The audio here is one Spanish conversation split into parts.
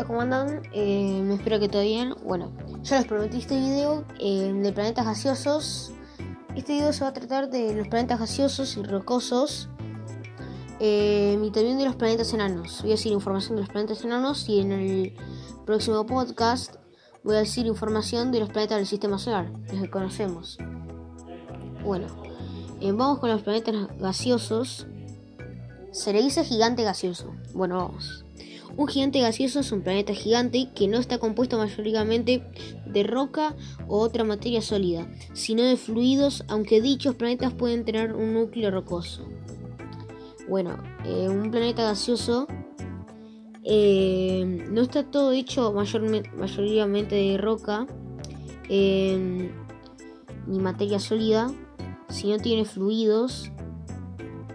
Hola, ¿cómo andan? Eh, me espero que todo bien. Bueno, ya les prometí este video eh, de planetas gaseosos. Este video se va a tratar de los planetas gaseosos y rocosos. Eh, y también de los planetas enanos. Voy a decir información de los planetas enanos y en el próximo podcast voy a decir información de los planetas del sistema solar, los que conocemos. Bueno, vamos con los planetas gaseosos. Se le dice gigante gaseoso. Bueno, vamos. Un gigante gaseoso es un planeta gigante que no está compuesto mayoritariamente de roca o otra materia sólida, sino de fluidos, aunque dichos planetas pueden tener un núcleo rocoso. Bueno, eh, un planeta gaseoso eh, no está todo hecho mayoritariamente de roca eh, ni materia sólida, sino tiene fluidos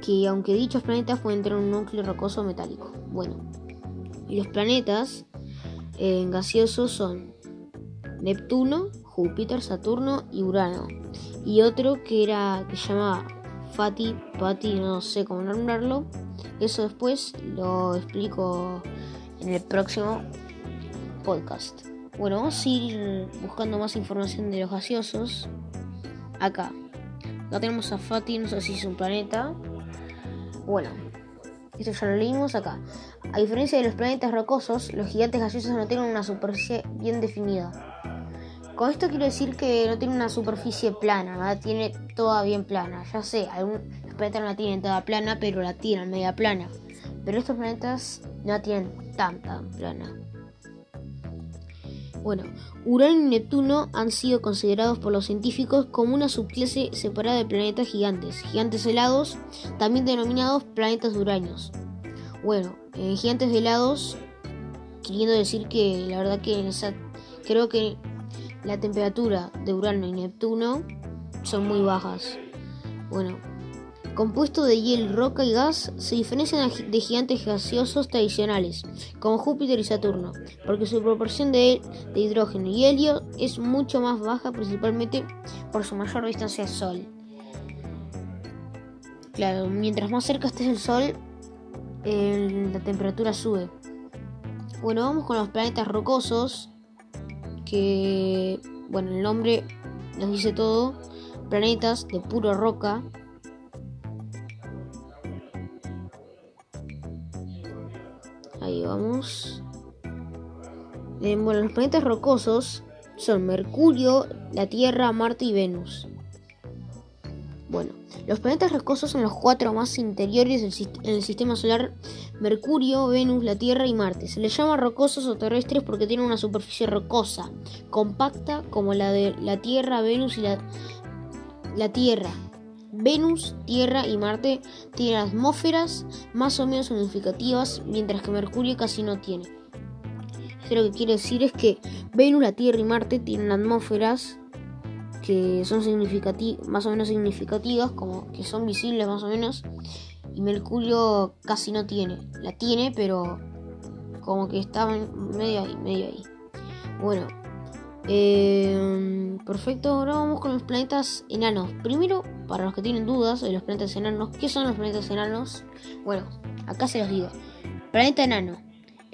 que aunque dichos planetas pueden tener un núcleo rocoso metálico. Bueno, los planetas eh, gaseosos son Neptuno, Júpiter, Saturno y Urano. Y otro que era que se llamaba Fati, no sé cómo nombrarlo. Eso después lo explico en el próximo podcast. Bueno, vamos a ir buscando más información de los gaseosos. Acá. Acá tenemos a Fati, no sé si es un planeta. Bueno, esto ya lo leímos acá. A diferencia de los planetas rocosos, los gigantes gaseosos no tienen una superficie bien definida. Con esto quiero decir que no tienen una superficie plana, ¿verdad? tiene toda bien plana. Ya sé, algunos planetas no la tienen toda plana, pero la tienen media plana. Pero estos planetas no la tienen tan plana. Bueno, Urano y Neptuno han sido considerados por los científicos como una subclase separada de planetas gigantes, gigantes helados, también denominados planetas de. Bueno, eh, gigantes helados, queriendo decir que la verdad que creo que la temperatura de Urano y Neptuno son muy bajas. Bueno, Compuesto de hielo, roca y gas, se diferencian de gigantes gaseosos tradicionales, como Júpiter y Saturno, porque su proporción de, hidrógeno y helio es mucho más baja, principalmente por su mayor distancia al Sol. Claro, mientras más cerca estés del Sol, la temperatura sube. Bueno, vamos con los planetas rocosos, que, bueno, el nombre nos dice todo, planetas de puro roca Ahí vamos. Eh, bueno, los planetas rocosos son Mercurio, la Tierra, Marte y Venus. Bueno, los planetas rocosos son los cuatro más interiores en el sistema solar, Mercurio, Venus, la Tierra y Marte. Se les llama rocosos o terrestres porque tienen una superficie rocosa, compacta como la de la Tierra, Venus y la, Tierra. Venus, Tierra y Marte tienen atmósferas más o menos significativas, mientras que Mercurio casi no tiene. Lo que quiere decir es que Venus, la Tierra y Marte tienen atmósferas que son más o menos significativas, como que son visibles más o menos, y Mercurio casi no tiene. La tiene, pero como que está medio ahí, medio ahí. Bueno, eh, perfecto, ahora vamos con los planetas enanos. Primero, para los que tienen dudas de los planetas enanos, ¿qué son los planetas enanos? Bueno, acá se los digo. Planeta enano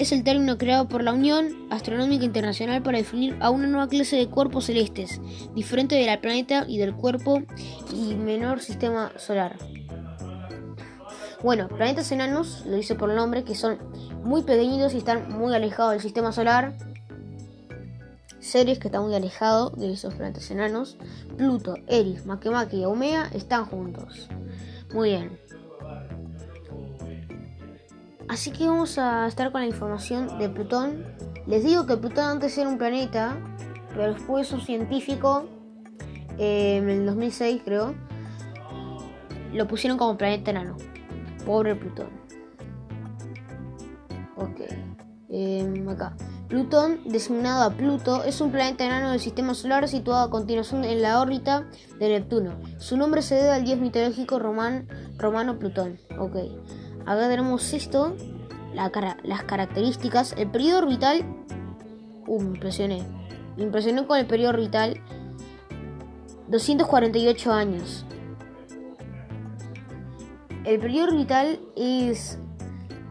es el término creado por la Unión Astronómica Internacional para definir a una nueva clase de cuerpos celestes, diferente del planeta y del cuerpo y menor sistema solar. Bueno, planetas enanos, lo dice por nombre, que son muy pequeñitos y están muy alejados del sistema solar seres que están muy alejados de esos planetas enanos. Pluto, Eris, Makemake y Aumea están juntos. Muy bien. Así que vamos a estar con la información de Plutón. Les digo que Plutón antes era un planeta, pero después un científico, eh, en el 2006 creo, lo pusieron como planeta enano. Pobre Plutón. Ok. Eh, acá. Plutón, designado a Pluto, es un planeta enano del sistema solar situado a continuación en la órbita de Neptuno. Su nombre se debe al dios mitológico romano Plutón. Ok, acá tenemos esto, las características. El periodo orbital. Uh, me impresioné. Me impresioné con el periodo orbital. 248 años. El periodo orbital es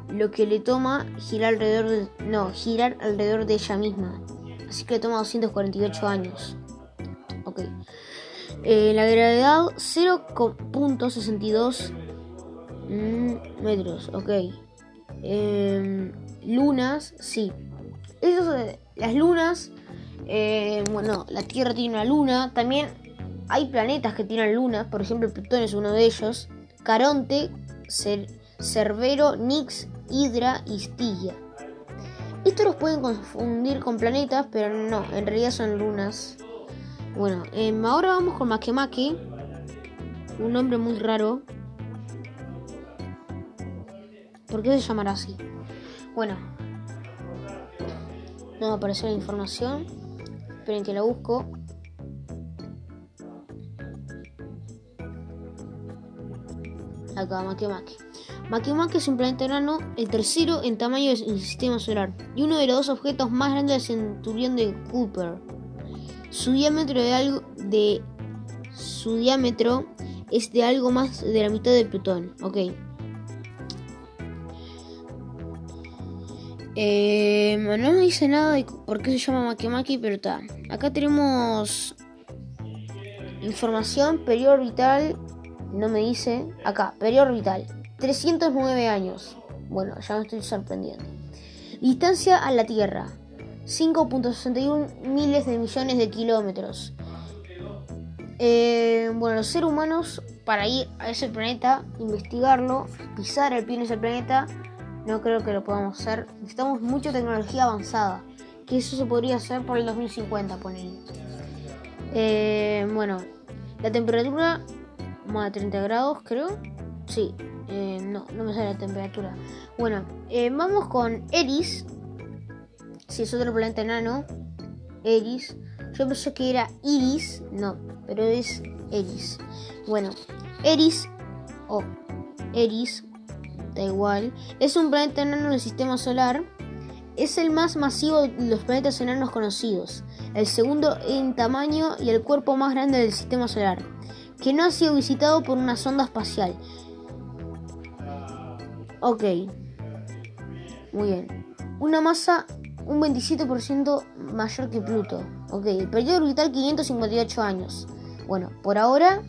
lo que le toma girar alrededor de, no, girar alrededor de ella misma. Así que le toma 248 años. Ok. Eh, la gravedad 0.62 mm, metros. Ok. Em, lunas, sí. las lunas, eh, bueno, la Tierra tiene una luna. También hay planetas que tienen lunas. Por ejemplo, Plutón es uno de ellos. Caronte, Cerbero, Nix, Hydra y Stygia. Estos los pueden confundir con planetas, pero no, en realidad son lunas. Bueno, em, ahora vamos con Makemake. Un nombre muy raro. ¿Por qué se llamará así? Bueno. No va a aparecer la información. Esperen que la busco. Acá, Makemake. Makemake es un planeta enano, el tercero en tamaño del sistema solar y uno de los dos objetos más grandes del centurión de Cooper. Su diámetro de algo de su diámetro es de algo más de la mitad de Plutón. Ok. Eh, no me dice nada de por qué se llama Makemaki, pero está. Acá tenemos información, periodo orbital. No me dice. Acá, periodo orbital. 309 años. Bueno, ya me estoy sorprendiendo. Distancia a la Tierra. 5.61 miles de millones de kilómetros. Eh, bueno, los seres humanos, para ir a ese planeta, investigarlo, pisar el pie en ese planeta, no creo que lo podamos hacer. Necesitamos mucha tecnología avanzada. Que eso se podría hacer por el 2050, poner. Eh, bueno, la temperatura, más de 30 grados, creo. Sí, eh, no, no me sale la temperatura. Bueno, vamos con Eris, si es otro planeta enano, Eris. Yo pensé que era Iris, no, pero es Eris. Bueno, Eris o Eris, da igual, es un planeta enano del sistema solar. Es el más masivo de los planetas enanos conocidos, el segundo en tamaño y el cuerpo más grande del sistema solar, que no ha sido visitado por una sonda espacial. Ok, muy bien. Una masa un 27% mayor que Pluto. Ok, el periodo orbital 558 años. Bueno, por ahora,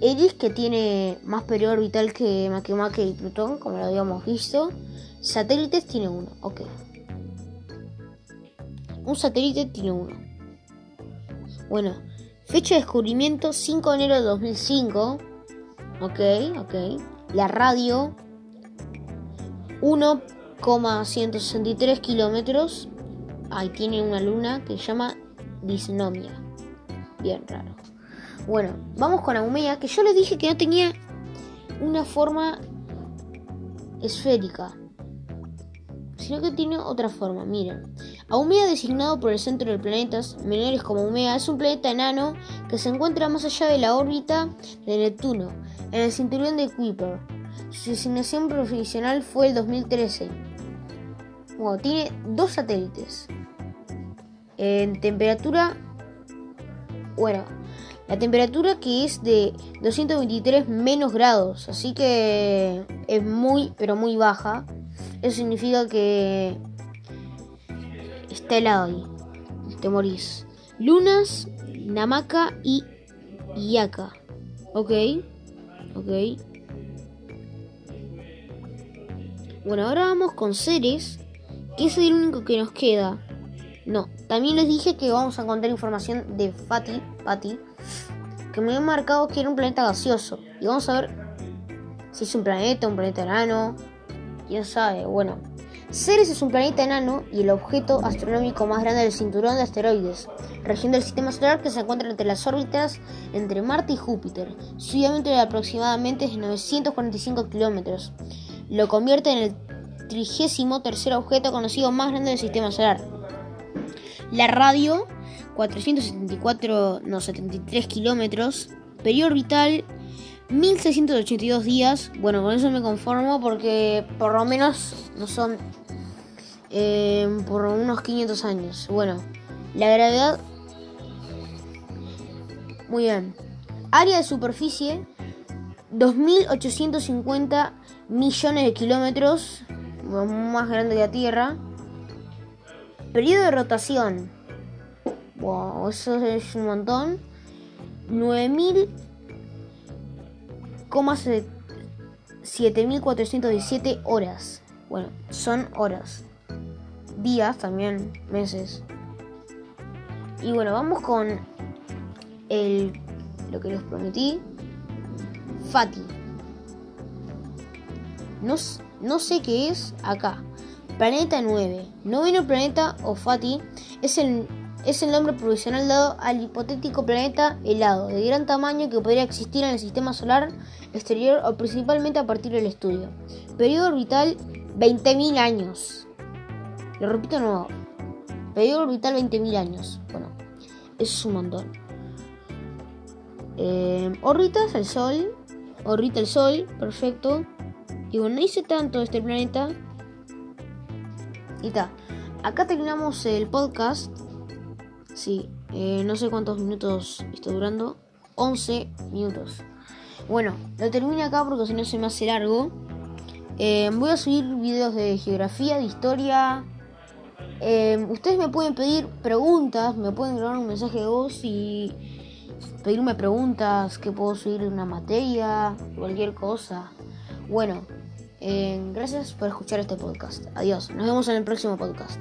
Eris, que tiene más periodo orbital que Makemake y Plutón, como lo habíamos visto. Satélites tiene uno, ok. Un satélite tiene uno. Bueno, fecha de descubrimiento 5 de enero de 2005. Ok, ok. La radio 1 163 kilómetros. Ahí tiene una luna que se llama Disnomia. Bien raro. Bueno, vamos con Aumea, que yo les dije que no tenía una forma esférica, sino que tiene otra forma. Miren, Aumea, designado por el centro de planetas menores como Aumea, es un planeta enano que se encuentra más allá de la órbita de Neptuno, en el cinturón de Kuiper. Su designación profesional fue el 2013 tiene dos satélites. En temperatura, bueno, la temperatura que es de 223 menos grados, así que es muy, pero muy baja. Eso significa que está helado ahí, te morís. Lunas, Namaka y Yaka. Ok, ok. Bueno, ahora vamos con seres que es el único que nos queda. No, también les dije que vamos a encontrar información de Fati, Fati, que me había marcado que era un planeta gaseoso. Y vamos a ver si es un planeta, un planeta enano, quién sabe. Bueno, Ceres es un planeta enano y el objeto astronómico más grande del cinturón de asteroides, región del sistema solar que se encuentra entre las órbitas entre Marte y Júpiter. Su diámetro de aproximadamente 945 kilómetros. Lo convierte en el trigésimo tercer objeto conocido más grande del sistema solar. La radio, 474, no, 73 kilómetros. Periodo orbital, 1682 días. Bueno, con eso me conformo porque por lo menos no son eh, por unos 500 años. Bueno, la gravedad. Muy bien. Área de superficie, 2850 millones de kilómetros más grande que la Tierra. Periodo de rotación. Wow, eso es un montón. 9000 7417 horas. Bueno, son horas. Días también, meses. Y bueno, vamos con el lo que les prometí. Fati. No, no sé qué es acá. Planeta 9. Noveno planeta o Fati es el, es el nombre provisional dado al hipotético planeta helado de gran tamaño que podría existir en el sistema solar exterior o principalmente a partir del estudio. Periodo orbital 20.000 años. Lo repito nuevo. Periodo orbital 20.000 años. Bueno, eso es un montón. Eh, orbitas el Sol. Orbita el Sol, perfecto. Y bueno, no hice tanto este planeta. Y está. Acá terminamos el podcast. Sí, eh, no sé cuántos minutos está durando. 11 minutos. Bueno, lo termino acá porque si no se me hace largo. Eh, voy a subir videos de geografía, de historia. Eh, ustedes me pueden pedir preguntas, me pueden grabar un mensaje de voz y pedirme preguntas que puedo subir una materia, cualquier cosa. Bueno, eh, gracias por escuchar este podcast. Adiós, nos vemos en el próximo podcast.